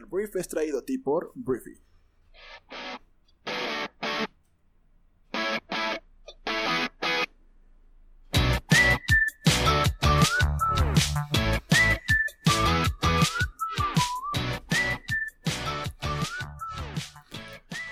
El brief es traído a ti por Briefy.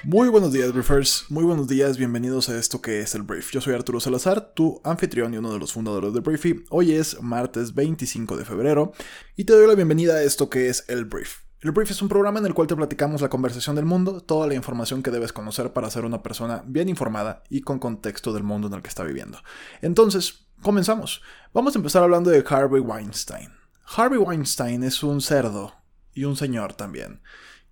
Muy buenos días, Briefers. Muy buenos días, bienvenidos a esto que es el Brief. Yo soy Arturo Salazar, tu anfitrión y uno de los fundadores de Briefy. Hoy es martes 25 de febrero y te doy la bienvenida a esto que es el Brief. El Brief es un programa en el cual te platicamos la conversación del mundo, toda la información que debes conocer para ser una persona bien informada y con contexto del mundo en el que está viviendo. Entonces, comenzamos. Vamos a empezar hablando de Harvey Weinstein. Harvey Weinstein es un cerdo y un señor también,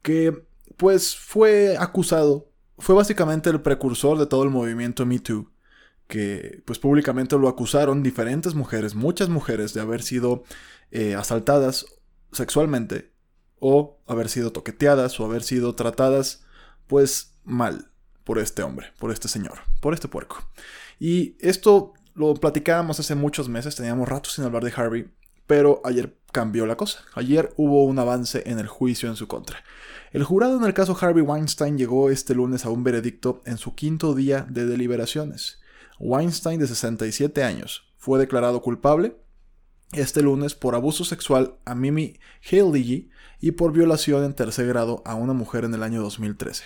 que pues fue acusado, fue básicamente el precursor de todo el movimiento Me Too, que pues públicamente lo acusaron diferentes mujeres, muchas mujeres, de haber sido eh, asaltadas sexualmente o haber sido toqueteadas o haber sido tratadas pues mal por este hombre, por este señor, por este puerco. Y esto lo platicábamos hace muchos meses, teníamos rato sin hablar de Harvey, pero ayer cambió la cosa. Ayer hubo un avance en el juicio en su contra. El jurado en el caso Harvey Weinstein llegó este lunes a un veredicto en su quinto día de deliberaciones. Weinstein, de 67 años, fue declarado culpable este lunes por abuso sexual a Mimi Haley y por violación en tercer grado a una mujer en el año 2013.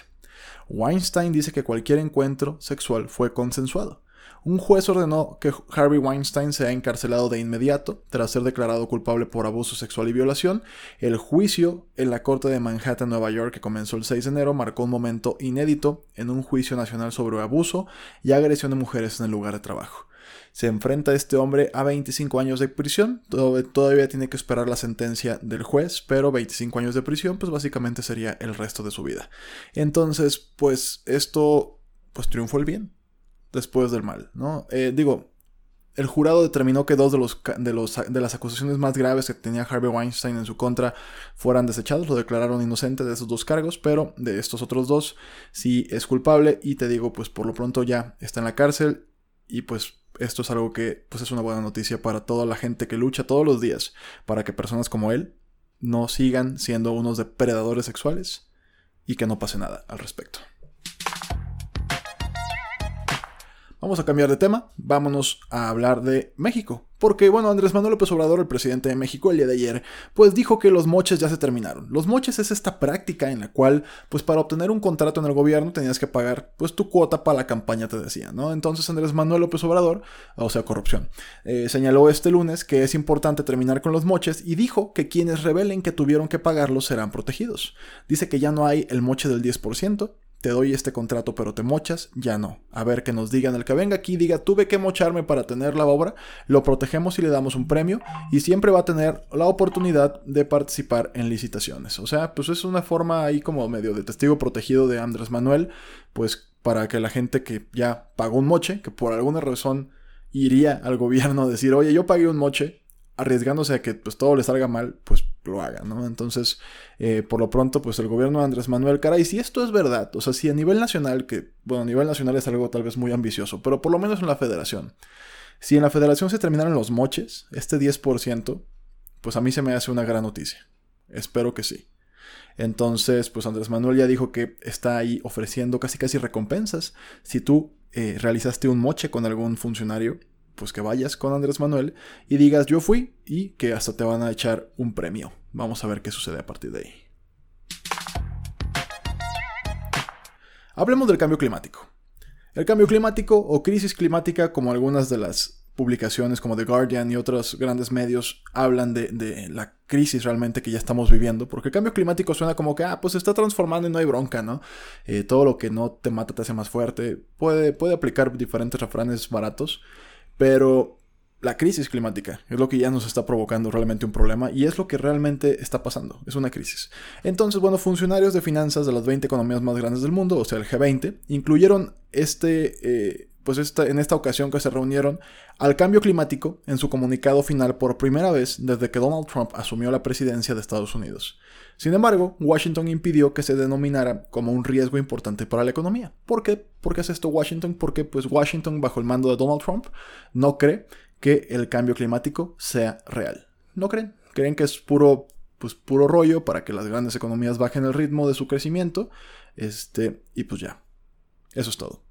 Weinstein dice que cualquier encuentro sexual fue consensuado un juez ordenó que Harvey Weinstein sea encarcelado de inmediato tras ser declarado culpable por abuso sexual y violación. El juicio en la Corte de Manhattan, Nueva York, que comenzó el 6 de enero, marcó un momento inédito en un juicio nacional sobre abuso y agresión de mujeres en el lugar de trabajo. Se enfrenta este hombre a 25 años de prisión. Todavía tiene que esperar la sentencia del juez, pero 25 años de prisión, pues básicamente sería el resto de su vida. Entonces, pues esto, pues triunfó el bien después del mal, ¿no? Eh, digo, el jurado determinó que dos de, los, de, los, de las acusaciones más graves que tenía Harvey Weinstein en su contra fueran desechados, lo declararon inocente de esos dos cargos, pero de estos otros dos sí es culpable y te digo, pues por lo pronto ya está en la cárcel y pues esto es algo que pues es una buena noticia para toda la gente que lucha todos los días para que personas como él no sigan siendo unos depredadores sexuales y que no pase nada al respecto. Vamos a cambiar de tema, vámonos a hablar de México. Porque, bueno, Andrés Manuel López Obrador, el presidente de México, el día de ayer, pues dijo que los moches ya se terminaron. Los moches es esta práctica en la cual, pues para obtener un contrato en el gobierno tenías que pagar, pues tu cuota para la campaña, te decía, ¿no? Entonces Andrés Manuel López Obrador, o sea, corrupción, eh, señaló este lunes que es importante terminar con los moches y dijo que quienes revelen que tuvieron que pagarlos serán protegidos. Dice que ya no hay el moche del 10%, te doy este contrato pero te mochas, ya no. A ver que nos digan, el que venga aquí diga, tuve que mocharme para tener la obra, lo protegemos y le damos un premio y siempre va a tener la oportunidad de participar en licitaciones. O sea, pues es una forma ahí como medio de testigo protegido de Andrés Manuel, pues para que la gente que ya pagó un moche, que por alguna razón iría al gobierno a decir, oye, yo pagué un moche, arriesgándose a que pues todo le salga mal, pues lo haga, ¿no? Entonces, eh, por lo pronto, pues el gobierno de Andrés Manuel, caray, si esto es verdad, o sea, si a nivel nacional, que, bueno, a nivel nacional es algo tal vez muy ambicioso, pero por lo menos en la federación, si en la federación se terminaran los moches, este 10%, pues a mí se me hace una gran noticia. Espero que sí. Entonces, pues Andrés Manuel ya dijo que está ahí ofreciendo casi casi recompensas. Si tú eh, realizaste un moche con algún funcionario, pues que vayas con Andrés Manuel y digas yo fui y que hasta te van a echar un premio. Vamos a ver qué sucede a partir de ahí. Hablemos del cambio climático. El cambio climático o crisis climática, como algunas de las publicaciones como The Guardian y otros grandes medios hablan de, la crisis realmente que ya estamos viviendo, porque el cambio climático suena como que, ah, pues se está transformando y no hay bronca, ¿no? Eh, todo lo que no te mata te hace más fuerte. Puede, puede aplicar diferentes refranes baratos, pero la crisis climática es lo que ya nos está provocando realmente un problema y es lo que realmente está pasando, es una crisis. Entonces, bueno, funcionarios de finanzas de las 20 economías más grandes del mundo, o sea, el G20, incluyeron este, eh, pues en esta ocasión que se reunieron al cambio climático en su comunicado final por primera vez desde que Donald Trump asumió la presidencia de Estados Unidos. Sin embargo, Washington impidió que se denominara como un riesgo importante para la economía. ¿Por qué? ¿Por qué hace esto Washington? Porque pues Washington, bajo el mando de Donald Trump, no cree que el cambio climático sea real. No creen. Creen que es puro pues puro rollo para que las grandes economías bajen el ritmo de su crecimiento. Este, y pues ya. Eso es todo.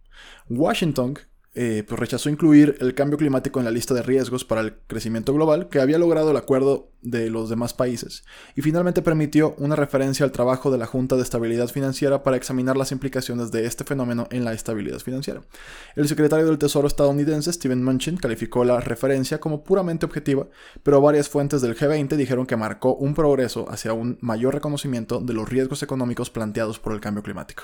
Washington eh, pues rechazó incluir el cambio climático en la lista de riesgos para el crecimiento global que había logrado el acuerdo de los demás países, y finalmente permitió una referencia al trabajo de la Junta de Estabilidad Financiera para examinar las implicaciones de este fenómeno en la estabilidad financiera. El secretario del Tesoro estadounidense, Steven Mnuchin, calificó la referencia como puramente objetiva, pero varias fuentes del G20 dijeron que marcó un progreso hacia un mayor reconocimiento de los riesgos económicos planteados por el cambio climático.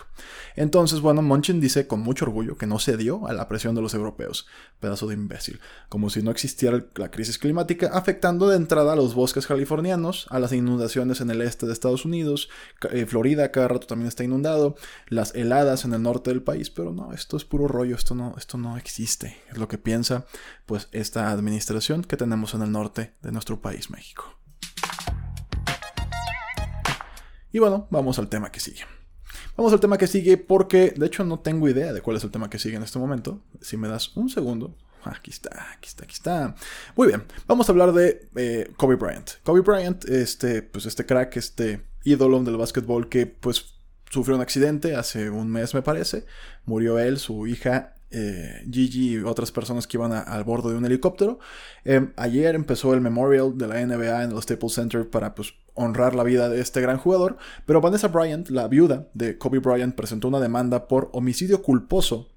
Entonces, bueno, Mnuchin dice con mucho orgullo que no cedió a la presión de los europeos, pedazo de imbécil, como si no existiera la crisis climática afectando de entrada a los bosques californianos, a las inundaciones en el este de Estados Unidos, eh, Florida cada rato también está inundado, las heladas en el norte del país, pero no, esto es puro rollo, esto no, esto no existe, es lo que piensa pues esta administración que tenemos en el norte de nuestro país, México. Y bueno, vamos al tema que sigue. Vamos al tema que sigue porque de hecho no tengo idea de cuál es el tema que sigue en este momento. Si me das un segundo, Aquí está, aquí está, aquí está. Muy bien, vamos a hablar de eh, Kobe Bryant. Kobe Bryant, este, pues este crack, este ídolo del básquetbol que pues sufrió un accidente hace un mes me parece. Murió él, su hija eh, Gigi y otras personas que iban al bordo de un helicóptero. Em, ayer empezó el memorial de la NBA en el Staples Center para pues, honrar la vida de este gran jugador, pero Vanessa Bryant, la viuda de Kobe Bryant, presentó una demanda por homicidio culposo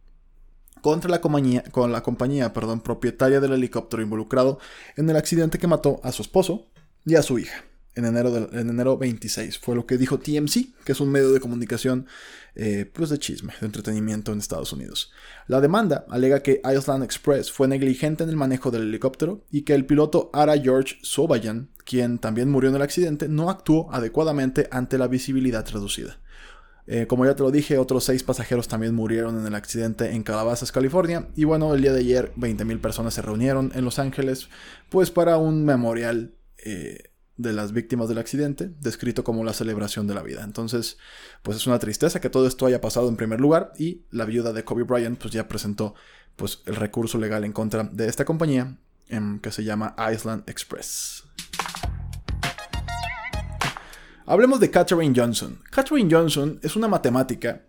contra la compañía, con la compañía perdón, propietaria del helicóptero involucrado en el accidente que mató a su esposo y a su hija en enero, en enero 26. Fue lo que dijo TMC, que es un medio de comunicación eh, pues de chisme, de entretenimiento en Estados Unidos. La demanda alega que Island Express fue negligente en el manejo del helicóptero y que el piloto Ara George Sobayan, quien también murió en el accidente, no actuó adecuadamente ante la visibilidad reducida. Eh, como ya te lo dije, otros seis pasajeros también murieron en el accidente en Calabasas, California. Y bueno, el día de ayer 20.000 personas se reunieron en Los Ángeles, pues para un memorial eh, de las víctimas del accidente, descrito como la celebración de la vida. Entonces, pues es una tristeza que todo esto haya pasado en primer lugar y la viuda de Kobe Bryant pues ya presentó pues el recurso legal en contra de esta compañía em, que se llama Island Express. Hablemos de Katherine Johnson. Katherine Johnson es una matemática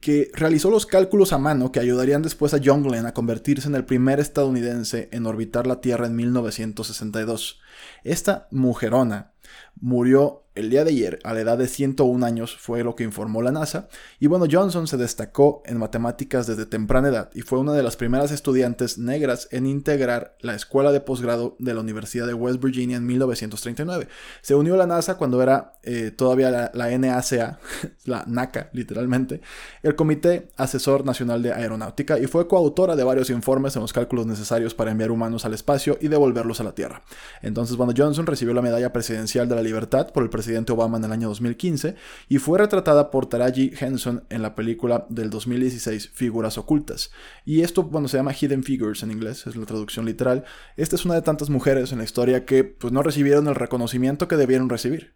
que realizó los cálculos a mano que ayudarían después a John Glenn a convertirse en el primer estadounidense en orbitar la Tierra en 1962. Esta mujerona murió el día de ayer, a la edad de 101 años, fue lo que informó la NASA. Y bueno, Johnson se destacó en matemáticas desde temprana edad y fue una de las primeras estudiantes negras en integrar la escuela de posgrado de la Universidad de West Virginia en 1939. Se unió a la NASA cuando era eh, todavía la, la, NACA, la NACA literalmente, el Comité Asesor Nacional de Aeronáutica y fue coautora de varios informes en los cálculos necesarios para enviar humanos al espacio y devolverlos a la Tierra. Entonces, bueno, Johnson recibió la medalla presidencial de la libertad por el presidente Obama en el año 2015 y fue retratada por Taraji Henson en la película del 2016 Figuras Ocultas. Y esto, bueno, se llama Hidden Figures en inglés, es la traducción literal. Esta es una de tantas mujeres en la historia que pues no recibieron el reconocimiento que debieron recibir.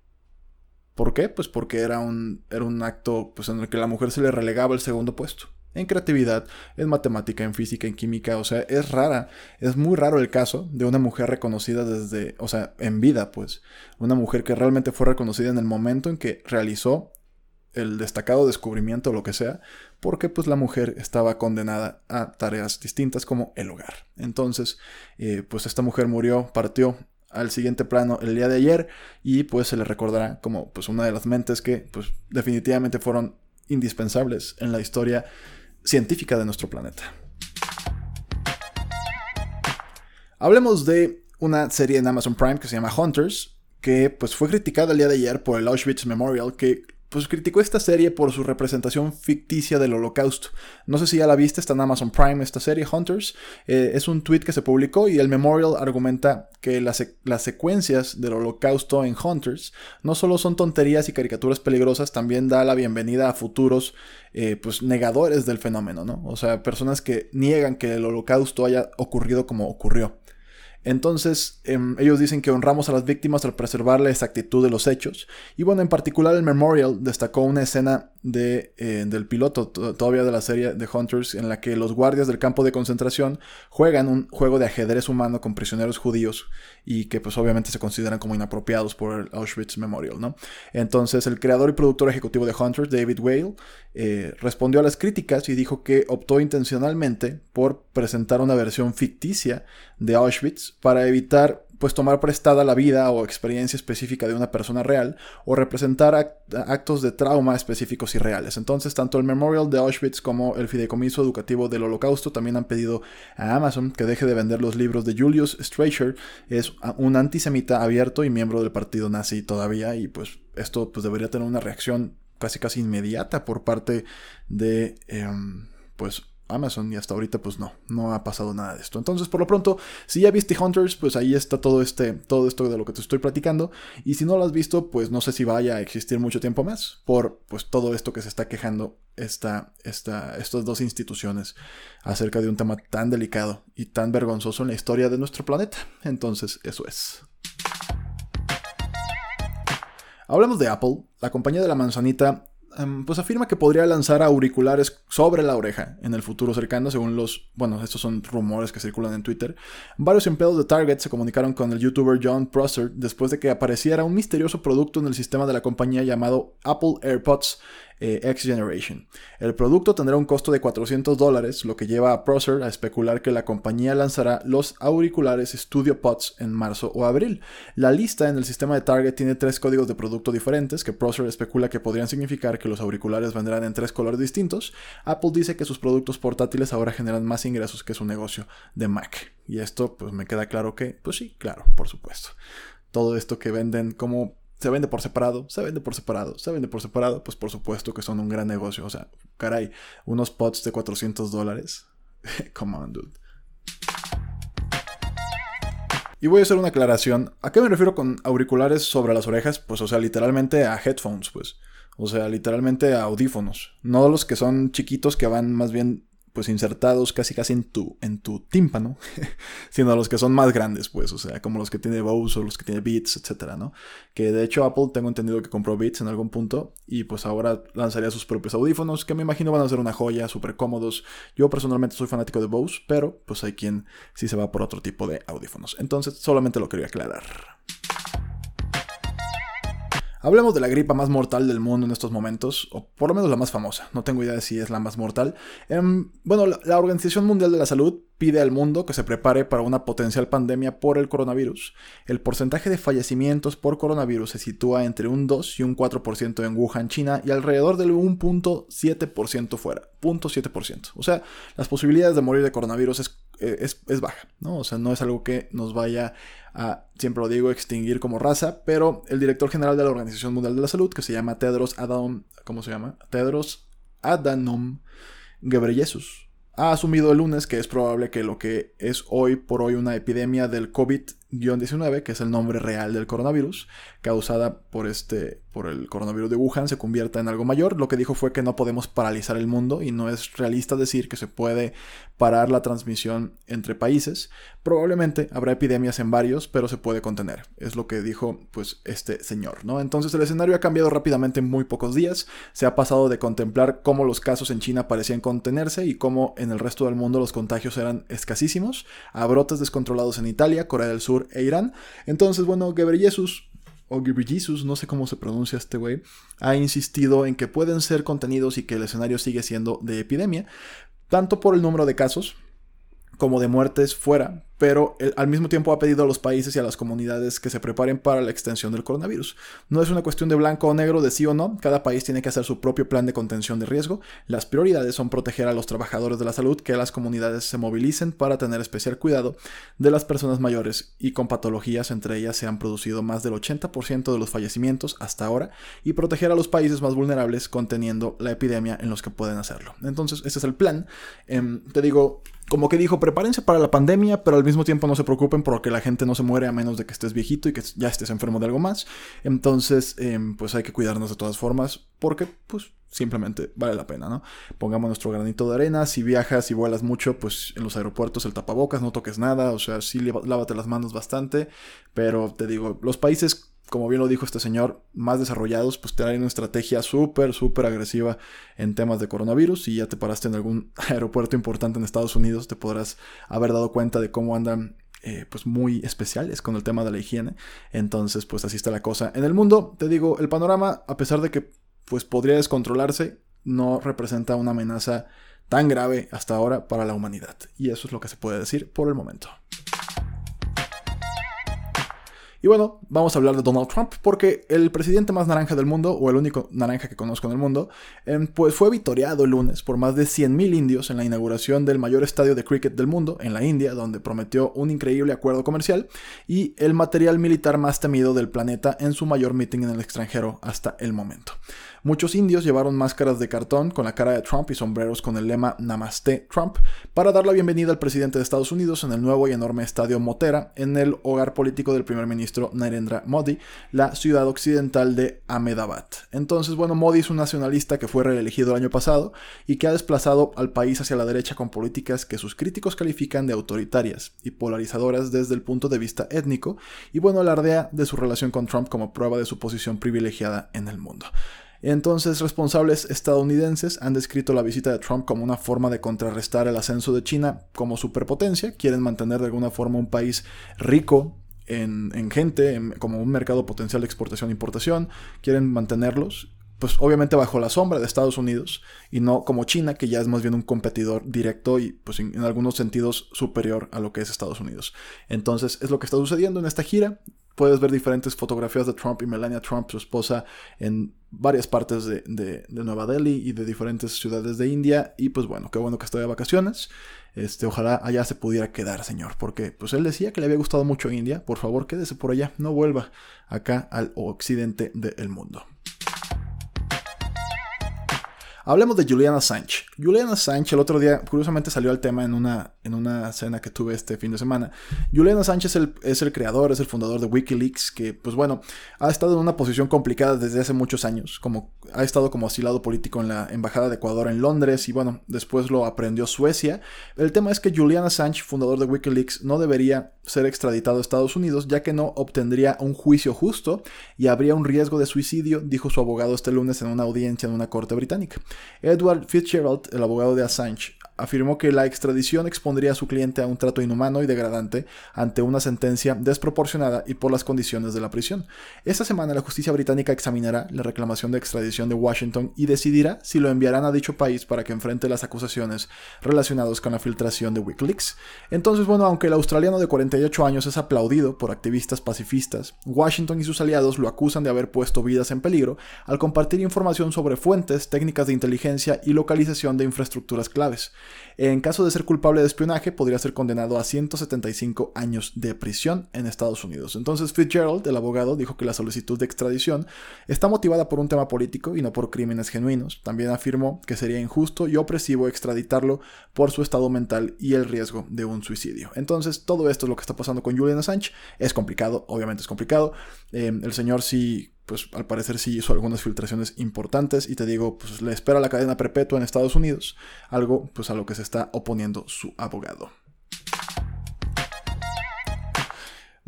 ¿Por qué? Pues porque era un, era un acto pues, en el que la mujer se le relegaba el segundo puesto en creatividad, en matemática, en física, en química, o sea, es rara, es muy raro el caso de una mujer reconocida desde, o sea, en vida, pues, una mujer que realmente fue reconocida en el momento en que realizó el destacado descubrimiento o lo que sea, porque pues la mujer estaba condenada a tareas distintas como el hogar. Entonces, eh, pues esta mujer murió, partió al siguiente plano el día de ayer y pues se le recordará como pues una de las mentes que pues definitivamente fueron indispensables en la historia científica de nuestro planeta. Hablemos de una serie en Amazon Prime que se llama Hunters, que pues fue criticada el día de ayer por el Auschwitz Memorial, que pues criticó esta serie por su representación ficticia del holocausto. No sé si ya la viste, está en Amazon Prime esta serie, Hunters. Eh, es un tweet que se publicó y el memorial argumenta que las, las, secuencias del holocausto en Hunters no solo son tonterías y caricaturas peligrosas, también da la bienvenida a futuros eh, pues negadores del fenómeno, ¿no? O sea, personas que niegan que el holocausto haya ocurrido como ocurrió. Entonces, em, ellos dicen que honramos a las víctimas al preservar la exactitud de los hechos. Y bueno, en particular el Memorial destacó una escena eh, del piloto todavía de la serie de Hunters en la que los guardias del campo de concentración juegan un juego de ajedrez humano con prisioneros judíos y que pues obviamente se consideran como inapropiados por el Auschwitz Memorial, ¿no? Entonces el creador y productor ejecutivo de Hunters, David Whale, eh, respondió a las críticas y dijo que optó intencionalmente por presentar una versión ficticia de Auschwitz para evitar pues tomar prestada la vida o experiencia específica de una persona real o representar actos de trauma específicos y reales. Entonces, tanto el Memorial de Auschwitz como el Fideicomiso Educativo del Holocausto también han pedido a Amazon que deje de vender los libros de Julius Streicher, es un antisemita abierto y miembro del partido nazi todavía y pues esto pues debería tener una reacción casi casi inmediata por parte de em, pues Amazon y hasta ahorita pues no, no ha pasado nada de esto. Entonces por lo pronto, si ya viste Hunters, pues ahí está todo este, todo esto de lo que te estoy platicando. Y si no lo has visto, pues no sé si vaya a existir mucho tiempo más por pues todo esto que se está quejando esta, esta, estas dos instituciones acerca de un tema tan delicado y tan vergonzoso en la historia de nuestro planeta. Entonces eso es. Hablamos de Apple. La compañía de la manzanita pues afirma que podría lanzar auriculares sobre la oreja en el futuro cercano, según los, bueno, estos son rumores que circulan en Twitter. Varios empleados de Target se comunicaron con el youtuber John Prosser después de que apareciera un misterioso producto en el sistema de la compañía llamado Apple AirPods, eh, X Generation. El producto tendrá un costo de 400 dólares, lo que lleva a Prosser a especular que la compañía lanzará los auriculares Studio Pods en marzo o abril. La lista en el sistema de Target tiene tres códigos de producto diferentes que Prosser especula que podrían significar que los auriculares vendrán en tres colores distintos. Apple dice que sus productos portátiles ahora generan más ingresos que su negocio de Mac. Y esto pues me queda claro que, pues sí, claro, por supuesto. Todo esto que venden como se vende por separado, se vende por separado, se vende por separado, pues por supuesto que son un gran negocio. O sea, caray, unos pots de 400 dólares. Come on, dude. Y voy a hacer una aclaración. ¿A qué me refiero con auriculares sobre las orejas? Pues, o sea, literalmente a headphones, pues. O sea, literalmente a audífonos. No los que son chiquitos que van más bien pues insertados casi casi en tu, en tu tímpano, sino los que son más grandes, pues, o sea, como los que tiene Bose o los que tiene Beats, etcétera, ¿no? Que de hecho Apple tengo entendido que compró Beats en algún punto y pues ahora lanzaría sus propios audífonos, que me imagino van a ser una joya, súper cómodos. Yo personalmente soy fanático de Bose, pero pues hay quien sí se va por otro tipo de audífonos. Entonces, solamente lo quería aclarar. Hablemos de la gripa más mortal del mundo en estos momentos, o por lo menos la más famosa, no tengo idea de si es la más mortal. Em, bueno, la, Organización Mundial de la Salud pide al mundo que se prepare para una potencial pandemia por el coronavirus. El porcentaje de fallecimientos por coronavirus se sitúa entre un 2 y un 4% en Wuhan, China, y alrededor del 1.7% fuera. 0.7%. O sea, las posibilidades de morir de coronavirus es es, es, baja, ¿no? O sea, no es algo que nos vaya a, siempre lo digo, extinguir como raza, pero el director general de la Organización Mundial de la Salud, que se llama Tedros Adhanom, ¿cómo se llama? Tedros Adhanom Ghebreyesus, ha asumido el lunes que es probable que lo que es hoy por hoy una epidemia del COVID-19, que es el nombre real del coronavirus, causada por este por el coronavirus de Wuhan se convierta en algo mayor. Lo que dijo fue que no podemos paralizar el mundo y no es realista decir que se puede parar la transmisión entre países. Probablemente habrá epidemias en varios, pero se puede contener. Es lo que dijo pues este señor, ¿no? Entonces el escenario ha cambiado rápidamente en muy pocos días. Se ha pasado de contemplar cómo los casos en China parecían contenerse y cómo en el resto del mundo los contagios eran escasísimos, a brotes descontrolados en Italia, Corea del Sur e Irán. Entonces, bueno, Ghebreyesus o Jesus, no sé cómo se pronuncia este güey, ha insistido en que pueden ser contenidos y que el escenario sigue siendo de epidemia, tanto por el número de casos como de muertes fuera, pero al mismo tiempo ha pedido a los países y a las comunidades que se preparen para la extensión del coronavirus. No es una cuestión de blanco o negro, de sí o no, cada país tiene que hacer su propio plan de contención de riesgo. Las prioridades son proteger a los trabajadores de la salud, que las comunidades se movilicen para tener especial cuidado de las personas mayores y con patologías, entre ellas se han producido más del 80% de los fallecimientos hasta ahora, y proteger a los países más vulnerables conteniendo la epidemia en los que pueden hacerlo. Entonces, ese es el plan. Em, te digo, como que dijo, prepárense para la pandemia, pero al mismo tiempo no se preocupen porque la gente no se muere a menos de que estés viejito y que ya estés enfermo de algo más. Entonces, em, pues hay que cuidarnos de todas formas porque, pues, simplemente vale la pena, ¿no? Pongamos nuestro granito de arena. Si viajas y vuelas mucho, pues en los aeropuertos el tapabocas, no toques nada. O sea, sí lávate las manos bastante. Pero te digo, los países como bien lo dijo este señor, más desarrollados, pues traen una estrategia súper, súper agresiva en temas de coronavirus. Si ya te paraste en algún aeropuerto importante en Estados Unidos, te podrás haber dado cuenta de cómo andan eh, pues muy especiales con el tema de la higiene. Entonces, pues así está la cosa. En el mundo, te digo, el panorama, a pesar de que pues podría descontrolarse, no representa una amenaza tan grave hasta ahora para la humanidad. Y eso es lo que se puede decir por el momento. Y bueno, vamos a hablar de Donald Trump porque el presidente más naranja del mundo, o el único naranja que conozco en el mundo, em, pues fue vitoreado el lunes por más de 100.000 indios en la inauguración del mayor estadio de cricket del mundo, en la India, donde prometió un increíble acuerdo comercial y el material militar más temido del planeta en su mayor meeting en el extranjero hasta el momento. Muchos indios llevaron máscaras de cartón con la cara de Trump y sombreros con el lema Namaste Trump para dar la bienvenida al presidente de Estados Unidos en el nuevo y enorme estadio Motera, en el hogar político del primer ministro Narendra Modi, la ciudad occidental de Ahmedabad. Entonces, bueno, Modi es un nacionalista que fue reelegido el año pasado y que ha desplazado al país hacia la derecha con políticas que sus críticos califican de autoritarias y polarizadoras desde el punto de vista étnico, y bueno, alardea de su relación con Trump como prueba de su posición privilegiada en el mundo. Entonces, responsables estadounidenses han descrito la visita de Trump como una forma de contrarrestar el ascenso de China como superpotencia. Quieren mantener de alguna forma un país rico en, gente, como un mercado potencial de exportación e importación. Quieren mantenerlos, pues obviamente bajo la sombra de Estados Unidos y no como China, que ya es más bien un competidor directo y pues en algunos sentidos superior a lo que es Estados Unidos. Entonces, es lo que está sucediendo en esta gira puedes ver diferentes fotografías de Trump y Melania Trump, su esposa, en varias partes de, Nueva Delhi y de diferentes ciudades de India. Y pues bueno, qué bueno que estoy de vacaciones. Este, ojalá allá se pudiera quedar, señor, porque pues él decía que le había gustado mucho India. Por favor, quédese por allá, no vuelva acá al occidente del mundo. Hablemos de Julian Assange. Julian Assange el otro día, curiosamente salió al tema en una, en una cena que tuve este fin de semana. Julian Assange es el, es el creador, es el fundador de Wikileaks, que pues bueno, ha estado en una posición complicada desde hace muchos años, como ha estado como asilado político en la Embajada de Ecuador en Londres y bueno, después lo aprendió Suecia. El tema es que Julian Assange, fundador de Wikileaks, no debería ser extraditado a Estados Unidos ya que no obtendría un juicio justo y habría un riesgo de suicidio, dijo su abogado este lunes en una audiencia en una corte británica. Edward Fitzgerald, el abogado de Assange, afirmó que la extradición expondría a su cliente a un trato inhumano y degradante ante una sentencia desproporcionada y por las condiciones de la prisión. Esta semana la justicia británica examinará la reclamación de extradición de Washington y decidirá si lo enviarán a dicho país para que enfrente las acusaciones relacionadas con la filtración de Wikileaks. Entonces, bueno, aunque el australiano de 48 años es aplaudido por activistas pacifistas, Washington y sus aliados lo acusan de haber puesto vidas en peligro al compartir información sobre fuentes, técnicas de inteligencia y localización de infraestructuras claves. En caso de ser culpable de espionaje, podría ser condenado a 175 años de prisión en Estados Unidos. Entonces Fitzgerald, el abogado, dijo que la solicitud de extradición está motivada por un tema político y no por crímenes genuinos. También afirmó que sería injusto y opresivo extraditarlo por su estado mental y el riesgo de un suicidio. Entonces, todo esto es lo que está pasando con Julian Assange. Es complicado, obviamente es complicado. Eh, el señor sí pues al parecer sí hizo algunas filtraciones importantes y te digo, pues le espera la cadena perpetua en Estados Unidos, algo pues a lo que se está oponiendo su abogado.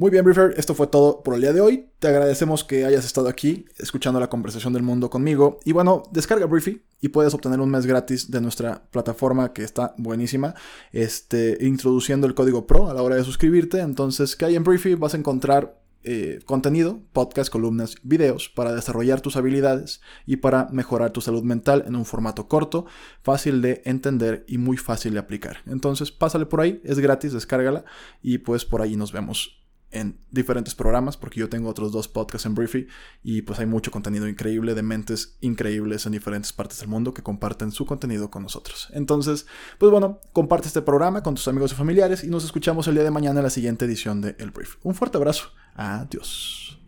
Muy bien, Briefer, esto fue todo por el día de hoy. Te agradecemos que hayas estado aquí escuchando la conversación del mundo conmigo. Y bueno, descarga Briefy y puedes obtener un mes gratis de nuestra plataforma que está buenísima, este, introduciendo el código PRO a la hora de suscribirte. Entonces, ¿qué hay en Briefy? Vas a encontrar eh, contenido, podcast, columnas, videos para desarrollar tus habilidades y para mejorar tu salud mental en un formato corto, fácil de entender y muy fácil de aplicar. Entonces, pásale por ahí, es gratis, descárgala y pues por ahí nos vemos en diferentes programas, porque yo tengo otros dos podcasts en Briefy y pues hay mucho contenido increíble de mentes increíbles en diferentes partes del mundo que comparten su contenido con nosotros. Entonces, pues bueno, comparte este programa con tus amigos y familiares y nos escuchamos el día de mañana en la siguiente edición de El Brief. Un fuerte abrazo. Adiós.